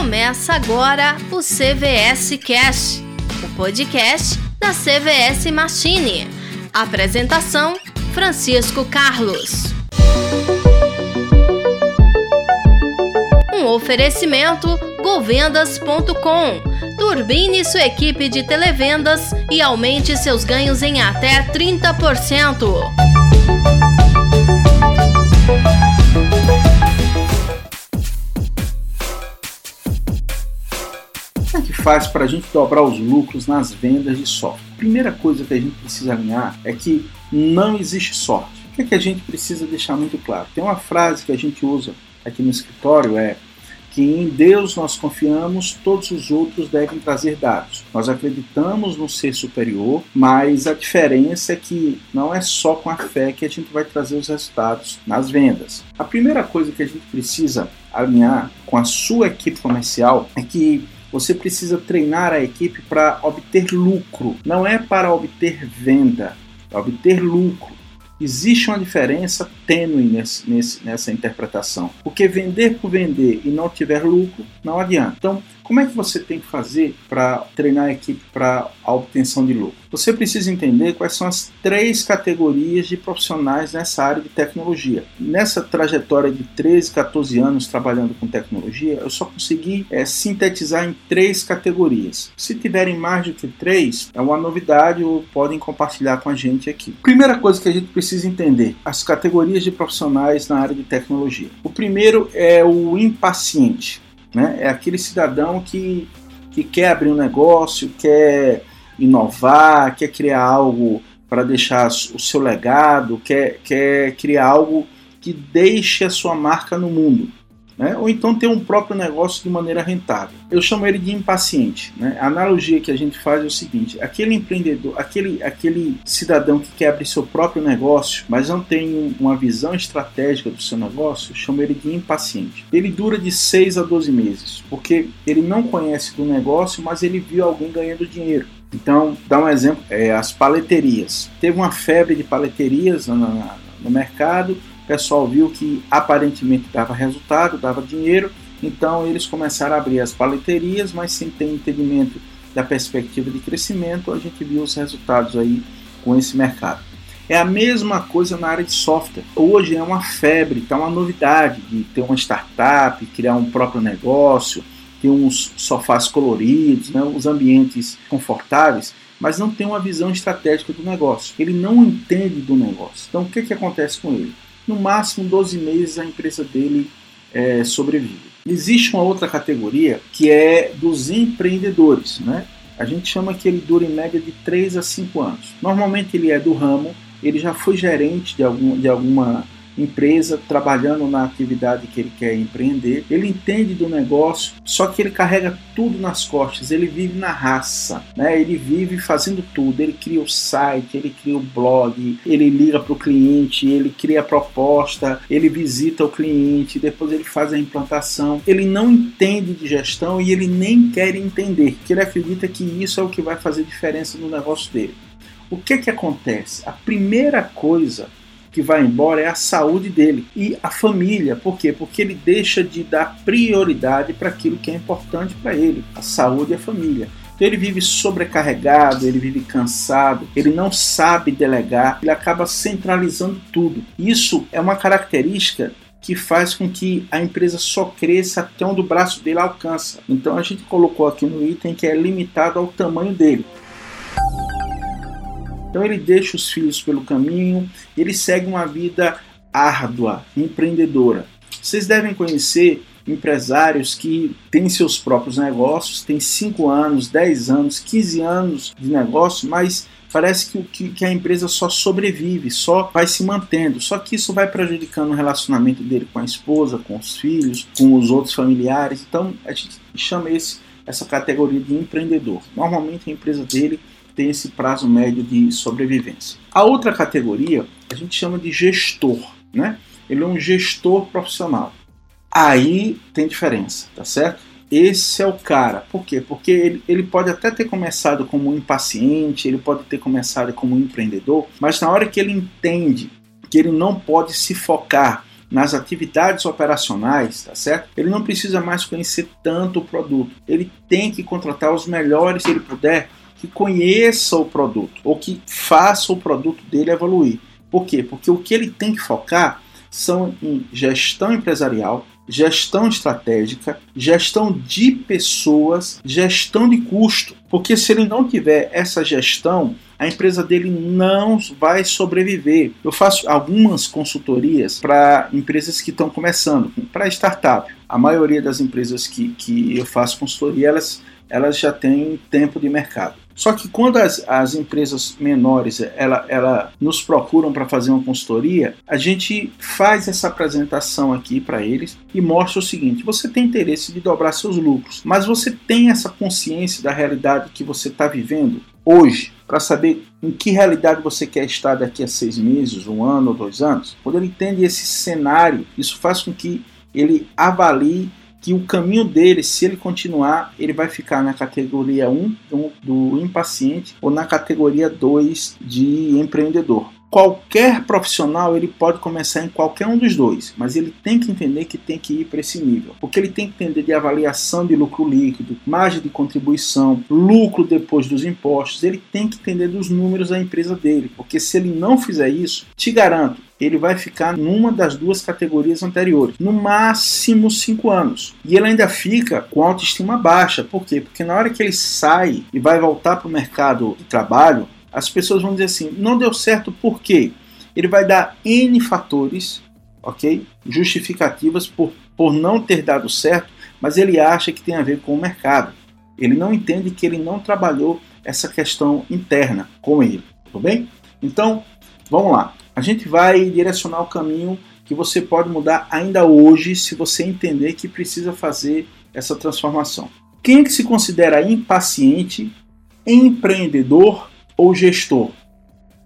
Começa agora o CVS Cast, o podcast da CVS Machine. Apresentação: Francisco Carlos. Um oferecimento govendas.com. Turbine sua equipe de televendas e aumente seus ganhos em até 30%. Como é que faz para a gente dobrar os lucros nas vendas de software? Primeira coisa que a gente precisa alinhar é que não existe sorte. O que, é que a gente precisa deixar muito claro? Tem uma frase que a gente usa aqui no escritório é que em Deus nós confiamos, todos os outros devem trazer dados. Nós acreditamos no ser superior, mas a diferença é que não é só com a fé que a gente vai trazer os resultados nas vendas. A primeira coisa que a gente precisa alinhar com a sua equipe comercial é que você precisa treinar a equipe para obter lucro, não é para obter venda, para obter lucro. Existe uma diferença tênue nesse, nesse, nessa interpretação. Porque vender por vender e não tiver lucro, não adianta. Então, como é que você tem que fazer para treinar a equipe para a obtenção de lucro? Você precisa entender quais são as três categorias de profissionais nessa área de tecnologia. Nessa trajetória de 13, 14 anos trabalhando com tecnologia, eu só consegui é, sintetizar em três categorias. Se tiverem mais do que três, é uma novidade ou podem compartilhar com a gente aqui. Primeira coisa que a gente precisa entender: as categorias de profissionais na área de tecnologia. O primeiro é o impaciente. Né? É aquele cidadão que, que quer abrir um negócio, quer inovar, quer criar algo para deixar o seu legado, quer, quer criar algo que deixe a sua marca no mundo né? ou então ter um próprio negócio de maneira rentável. Eu chamo ele de impaciente. Né? A analogia que a gente faz é o seguinte: aquele empreendedor, aquele, aquele cidadão que quer abrir seu próprio negócio, mas não tem uma visão estratégica do seu negócio, eu chamo ele de impaciente. Ele dura de 6 a 12 meses, porque ele não conhece do negócio, mas ele viu alguém ganhando dinheiro. Então, dá um exemplo: é, as paleterias. Teve uma febre de paleterias no, no mercado pessoal viu que aparentemente dava resultado, dava dinheiro, então eles começaram a abrir as paleterias, mas sem ter entendimento da perspectiva de crescimento, a gente viu os resultados aí com esse mercado. É a mesma coisa na área de software. Hoje é uma febre, está uma novidade de ter uma startup, criar um próprio negócio, ter uns sofás coloridos, né, os ambientes confortáveis, mas não tem uma visão estratégica do negócio. Ele não entende do negócio. Então o que, que acontece com ele? No máximo 12 meses a empresa dele é, sobrevive. Existe uma outra categoria que é dos empreendedores, né? A gente chama que ele dura em média de 3 a 5 anos. Normalmente ele é do ramo, ele já foi gerente de, algum, de alguma empresa, trabalhando na atividade que ele quer empreender. Ele entende do negócio, só que ele carrega tudo nas costas, ele vive na raça, né? ele vive fazendo tudo. Ele cria o site, ele cria o blog, ele liga para o cliente, ele cria a proposta, ele visita o cliente, depois ele faz a implantação. Ele não entende de gestão e ele nem quer entender, porque ele acredita que isso é o que vai fazer diferença no negócio dele. O que que acontece? A primeira coisa que vai embora é a saúde dele e a família. Por quê? Porque ele deixa de dar prioridade para aquilo que é importante para ele, a saúde e a família. Então ele vive sobrecarregado, ele vive cansado, ele não sabe delegar, ele acaba centralizando tudo. Isso é uma característica que faz com que a empresa só cresça até onde o braço dele alcança. Então a gente colocou aqui no item que é limitado ao tamanho dele. Então ele deixa os filhos pelo caminho, ele segue uma vida árdua, empreendedora. Vocês devem conhecer empresários que têm seus próprios negócios, têm 5 anos, 10 anos, 15 anos de negócio, mas parece que, que, que, a empresa só sobrevive, só vai se mantendo. Só que isso vai prejudicando o relacionamento dele com a esposa, com os filhos, com os outros familiares. Então a gente chama esse, essa categoria de empreendedor. Normalmente a empresa dele tem esse prazo médio de sobrevivência. A outra categoria a gente chama de gestor, né? Ele é um gestor profissional. Aí tem diferença, tá certo? Esse é o cara. Por quê? Porque ele, ele pode até ter começado como um impaciente, ele pode ter começado como um empreendedor, mas na hora que ele entende que ele não pode se focar nas atividades operacionais, tá certo? Ele não precisa mais conhecer tanto o produto. Ele tem que contratar os melhores, se ele puder, que conheça o produto ou que faça o produto dele evoluir. Por quê? Porque o que ele tem que focar são em gestão empresarial, gestão estratégica, gestão de pessoas, gestão de custo. Porque se ele não tiver essa gestão, a empresa dele não vai sobreviver. Eu faço algumas consultorias para empresas que estão começando, para startup. A maioria das empresas que, que eu faço consultoria, elas, elas já têm tempo de mercado. Só que quando as, as empresas menores ela, ela nos procuram para fazer uma consultoria, a gente faz essa apresentação aqui para eles e mostra o seguinte: você tem interesse de dobrar seus lucros, mas você tem essa consciência da realidade que você está vivendo hoje para saber em que realidade você quer estar daqui a seis meses, um ano ou dois anos. Quando ele entende esse cenário, isso faz com que ele avalie que o caminho dele, se ele continuar, ele vai ficar na categoria 1 do, impaciente ou na categoria 2 de empreendedor qualquer profissional ele pode começar em qualquer um dos dois, mas ele tem que entender que tem que ir para esse nível, porque ele tem que entender de avaliação de lucro líquido, margem de contribuição, lucro depois dos impostos, ele tem que entender dos números da empresa dele, porque se ele não fizer isso, te garanto, ele vai ficar numa das duas categorias anteriores, no máximo cinco anos. E ele ainda fica com autoestima baixa. Por quê? Porque na hora que ele sai e vai voltar para o mercado de trabalho, as pessoas vão dizer assim: não deu certo por quê? Ele vai dar N fatores, ok? Justificativas por, por não ter dado certo, mas ele acha que tem a ver com o mercado. Ele não entende que ele não trabalhou essa questão interna com ele, tudo bem? Então, vamos lá. A gente vai direcionar o caminho que você pode mudar ainda hoje se você entender que precisa fazer essa transformação. Quem é que se considera impaciente, empreendedor ou gestor.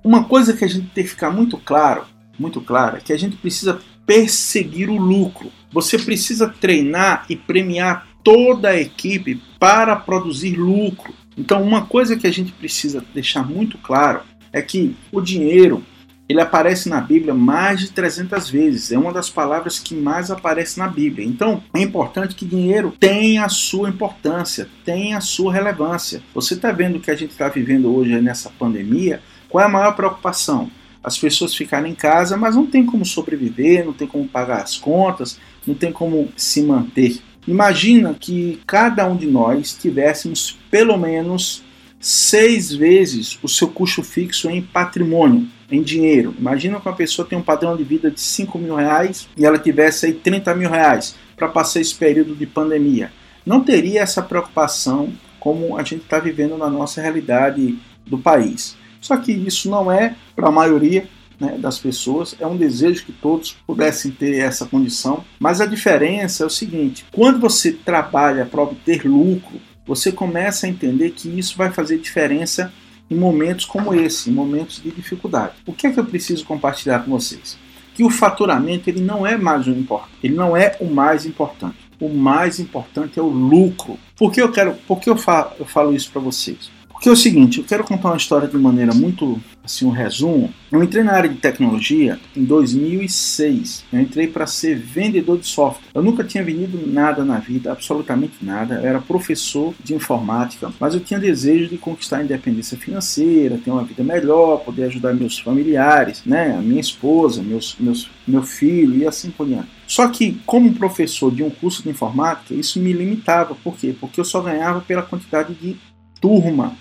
Uma coisa que a gente tem que ficar muito claro, muito claro, é que a gente precisa perseguir o lucro. Você precisa treinar e premiar toda a equipe para produzir lucro. Então, uma coisa que a gente precisa deixar muito claro é que o dinheiro ele aparece na Bíblia mais de 300 vezes. É uma das palavras que mais aparece na Bíblia. Então, é importante que dinheiro tenha a sua importância, tenha a sua relevância. Você está vendo que a gente está vivendo hoje nessa pandemia? Qual é a maior preocupação? As pessoas ficarem em casa, mas não tem como sobreviver, não tem como pagar as contas, não tem como se manter. Imagina que cada um de nós tivéssemos pelo menos seis vezes o seu custo fixo em patrimônio em dinheiro. Imagina que uma pessoa tem um padrão de vida de 5 mil reais e ela tivesse aí 30 mil reais para passar esse período de pandemia. Não teria essa preocupação como a gente está vivendo na nossa realidade do país. Só que isso não é para a maioria né, das pessoas, é um desejo que todos pudessem ter essa condição. Mas a diferença é o seguinte: quando você trabalha para obter lucro, você começa a entender que isso vai fazer diferença em momentos como esse, em momentos de dificuldade. O que é que eu preciso compartilhar com vocês? Que o faturamento ele não é mais o importante, ele não é o mais importante. O mais importante é o lucro. Por que eu quero, por que eu falo, eu falo isso para vocês? Porque é o seguinte, eu quero contar uma história de maneira muito, assim, um resumo. Eu entrei na área de tecnologia em 2006. Eu entrei para ser vendedor de software. Eu nunca tinha vendido nada na vida, absolutamente nada. Eu era professor de informática, mas eu tinha desejo de conquistar a independência financeira, ter uma vida melhor, poder ajudar meus familiares, né, a minha esposa, meus, meus, meu filho e assim por diante. Só que, como professor de um curso de informática, isso me limitava. Por quê? Porque eu só ganhava pela quantidade de turma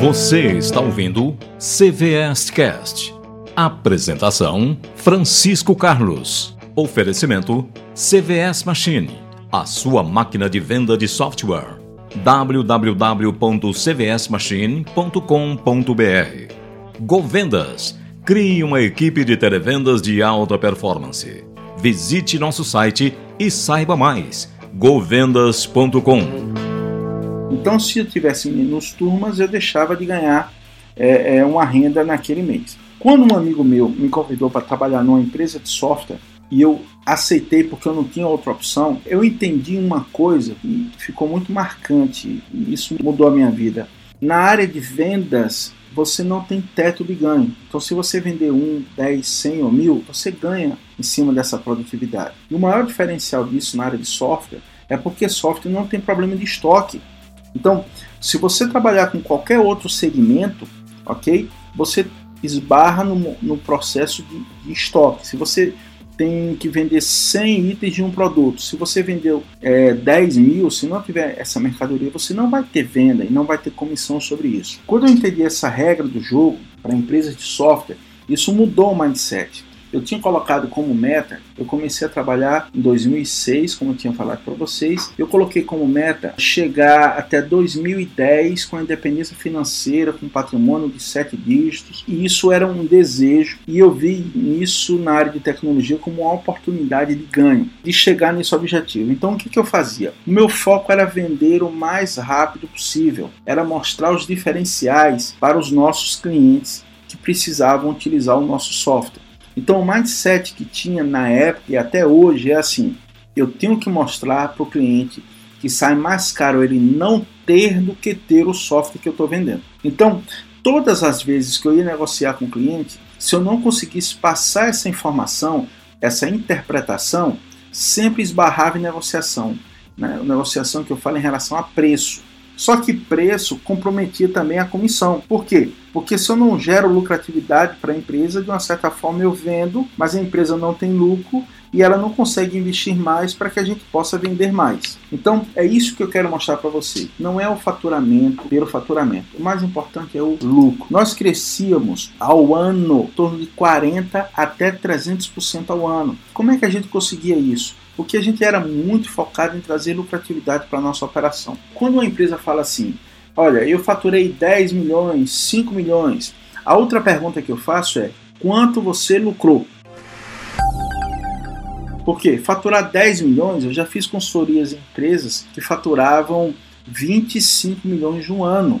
você está ouvindo CVS Cast. Apresentação: Francisco Carlos. Oferecimento: CVS Machine, a sua máquina de venda de software. www.cvsmachine.com.br Govendas. Crie uma equipe de televendas de alta performance. Visite nosso site e saiba mais. govendas.com então, se eu tivesse menos turmas, eu deixava de ganhar é, é, uma renda naquele mês. Quando um amigo meu me convidou para trabalhar numa empresa de software e eu aceitei porque eu não tinha outra opção, eu entendi uma coisa que ficou muito marcante e isso mudou a minha vida. Na área de vendas, você não tem teto de ganho. Então, se você vender 1, 10, 100 ou 1000, você ganha em cima dessa produtividade. E o maior diferencial disso na área de software é porque software não tem problema de estoque. Então, se você trabalhar com qualquer outro segmento, ok? Você esbarra no, no processo de, de estoque. Se você tem que vender 100 itens de um produto. Se você vendeu é, 10 mil, se não tiver essa mercadoria, você não vai ter venda e não vai ter comissão sobre isso. Quando eu entendi essa regra do jogo para empresas de software, isso mudou o mindset. Eu tinha colocado como meta, eu comecei a trabalhar em 2006, como eu tinha falado para vocês. Eu coloquei como meta chegar até 2010 com a independência financeira, com patrimônio de sete dígitos. E isso era um desejo, e eu vi isso na área de tecnologia como uma oportunidade de ganho, de chegar nesse objetivo. Então, o que, que eu fazia? O meu foco era vender o mais rápido possível, era mostrar os diferenciais para os nossos clientes que precisavam utilizar o nosso software. Então o mindset que tinha na época e até hoje é assim: eu tenho que mostrar para o cliente que sai mais caro ele não ter do que ter o software que eu estou vendendo. Então, todas as vezes que eu ia negociar com o cliente, se eu não conseguisse passar essa informação, essa interpretação, sempre esbarrava em negociação. Né? Negociação que eu falo em relação a preço. Só que preço comprometia também a comissão. Por quê? Porque se eu não gero lucratividade para a empresa, de uma certa forma eu vendo, mas a empresa não tem lucro e ela não consegue investir mais para que a gente possa vender mais. Então é isso que eu quero mostrar para você. Não é o faturamento pelo faturamento. O mais importante é o lucro. Nós crescíamos ao ano em torno de 40 até 300% ao ano. Como é que a gente conseguia isso? Porque a gente era muito focado em trazer lucratividade para a nossa operação. Quando uma empresa fala assim, olha, eu faturei 10 milhões, 5 milhões, a outra pergunta que eu faço é, quanto você lucrou? Porque faturar 10 milhões, eu já fiz consultorias em empresas que faturavam 25 milhões um ano.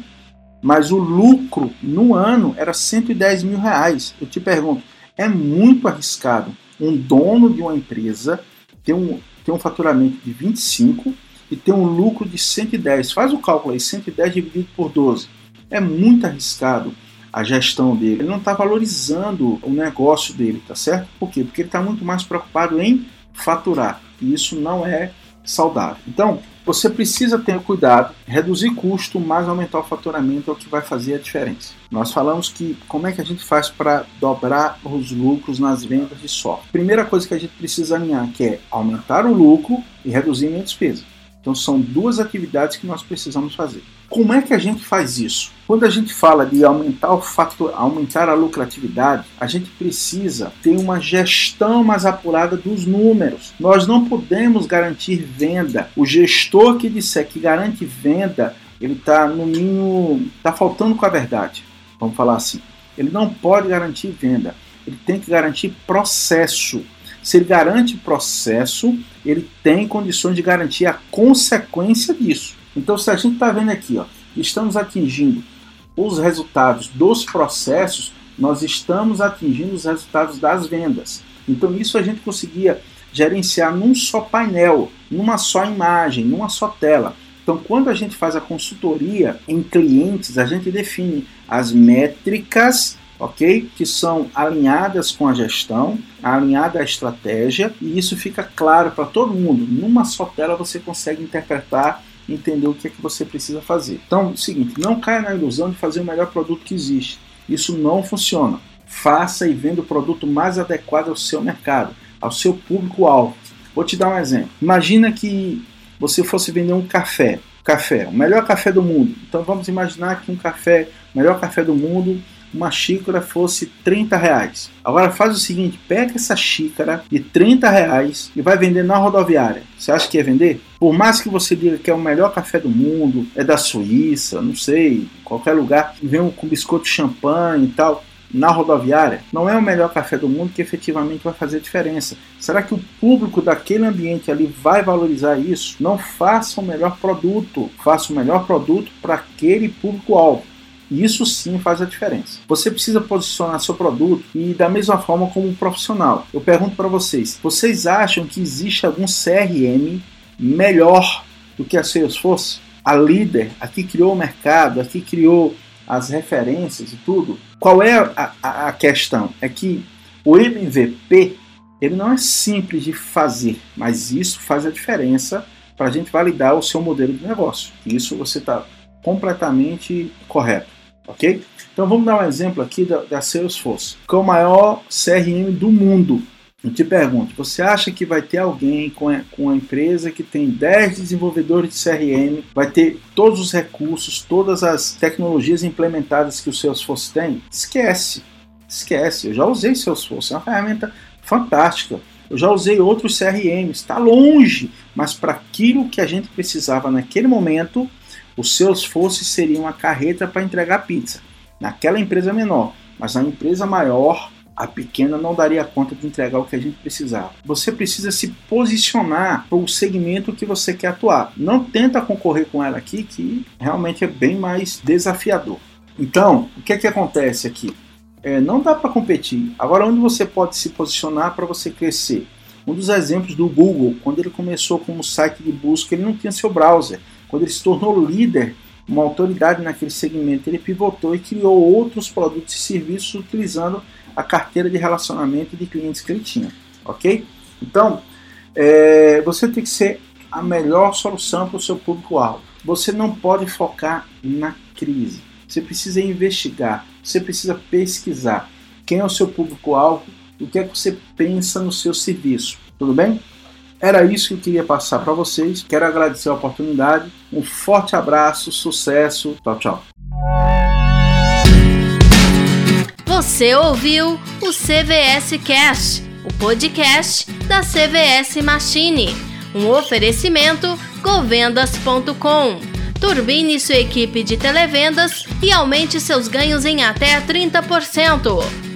Mas o lucro no ano era 110 mil reais. Eu te pergunto, é muito arriscado um dono de uma empresa tem um, tem um faturamento de 25 e tem um lucro de 110. Faz o cálculo aí, 110 dividido por 12. É muito arriscado a gestão dele. Ele não está valorizando o negócio dele, tá certo? Por quê? Porque ele está muito mais preocupado em faturar. E isso não é saudável. Então, você precisa ter cuidado, reduzir custo, mas aumentar o faturamento é o que vai fazer a diferença. Nós falamos que como é que a gente faz para dobrar os lucros nas vendas de software. Primeira coisa que a gente precisa alinhar que é aumentar o lucro e reduzir a despesa. Então são duas atividades que nós precisamos fazer. Como é que a gente faz isso? Quando a gente fala de aumentar o fator, aumentar a lucratividade, a gente precisa ter uma gestão mais apurada dos números. Nós não podemos garantir venda. O gestor que disser que garante venda, ele está no mínimo, está faltando com a verdade. Vamos falar assim. Ele não pode garantir venda. Ele tem que garantir processo. Se ele garante processo, ele tem condições de garantir a consequência disso. Então, se a gente está vendo aqui, ó, estamos atingindo os resultados dos processos, nós estamos atingindo os resultados das vendas. Então, isso a gente conseguia gerenciar num só painel, numa só imagem, numa só tela. Então, quando a gente faz a consultoria em clientes, a gente define as métricas ok? Que são alinhadas com a gestão, alinhada à estratégia, e isso fica claro para todo mundo. Numa só tela você consegue interpretar e entender o que é que você precisa fazer. Então, é o seguinte, não caia na ilusão de fazer o melhor produto que existe. Isso não funciona. Faça e venda o produto mais adequado ao seu mercado, ao seu público-alvo. Vou te dar um exemplo. Imagina que você fosse vender um café, café, o melhor café do mundo. Então vamos imaginar que um café, o melhor café do mundo, uma xícara fosse 30 reais. Agora faz o seguinte, pega essa xícara de 30 reais e vai vender na rodoviária. Você acha que ia vender? Por mais que você diga que é o melhor café do mundo, é da Suíça, não sei, qualquer lugar, vem com biscoito champanhe e tal, na rodoviária, não é o melhor café do mundo que efetivamente vai fazer diferença. Será que o público daquele ambiente ali vai valorizar isso? Não faça o melhor produto, faça o melhor produto para aquele público-alvo. E isso sim faz a diferença. Você precisa posicionar seu produto e da mesma forma como um profissional. Eu pergunto para vocês: vocês acham que existe algum CRM melhor do que a Salesforce? a líder, a que criou o mercado, a que criou as referências e tudo. Qual é a, a, a questão? É que o MVP ele não é simples de fazer, mas isso faz a diferença para a gente validar o seu modelo de negócio. Isso você está completamente correto, ok? Então vamos dar um exemplo aqui da, da Salesforce, que é o maior CRM do mundo. Eu te pergunto, você acha que vai ter alguém com a, com empresa que tem 10 desenvolvedores de CRM, vai ter todos os recursos, todas as tecnologias implementadas que o Salesforce tem? Esquece, esquece. Eu já usei Salesforce, é uma ferramenta fantástica. Eu já usei outros CRMs, está longe, mas para aquilo que a gente precisava naquele momento, o Salesforce seria uma carreta para entregar pizza. Naquela empresa menor, mas na empresa maior, a pequena não daria conta de entregar o que a gente precisava. Você precisa se posicionar para o segmento que você quer atuar. Não tenta concorrer com ela aqui, que realmente é bem mais desafiador. Então, o que é que acontece aqui? É, não dá para competir. Agora, onde você pode se posicionar para você crescer? Um dos exemplos do Google, quando ele começou como site de busca, ele não tinha seu browser. Quando ele se tornou líder, uma autoridade naquele segmento, ele pivotou e criou outros produtos e serviços utilizando a carteira de relacionamento de clientes que ele tinha, ok? Então, é, você tem que ser a melhor solução para o seu público-alvo. Você não pode focar na crise. Você precisa investigar, você precisa pesquisar quem é o seu público-alvo, o que é que você pensa no seu serviço. Tudo bem? Era isso que eu queria passar para vocês. Quero agradecer a oportunidade. Um forte abraço, sucesso. Tchau, tchau. Você ouviu o CVS Cast, o podcast da CVS Machine. Um oferecimento govendas.com. Turbine sua equipe de televendas e aumente seus ganhos em até 30%.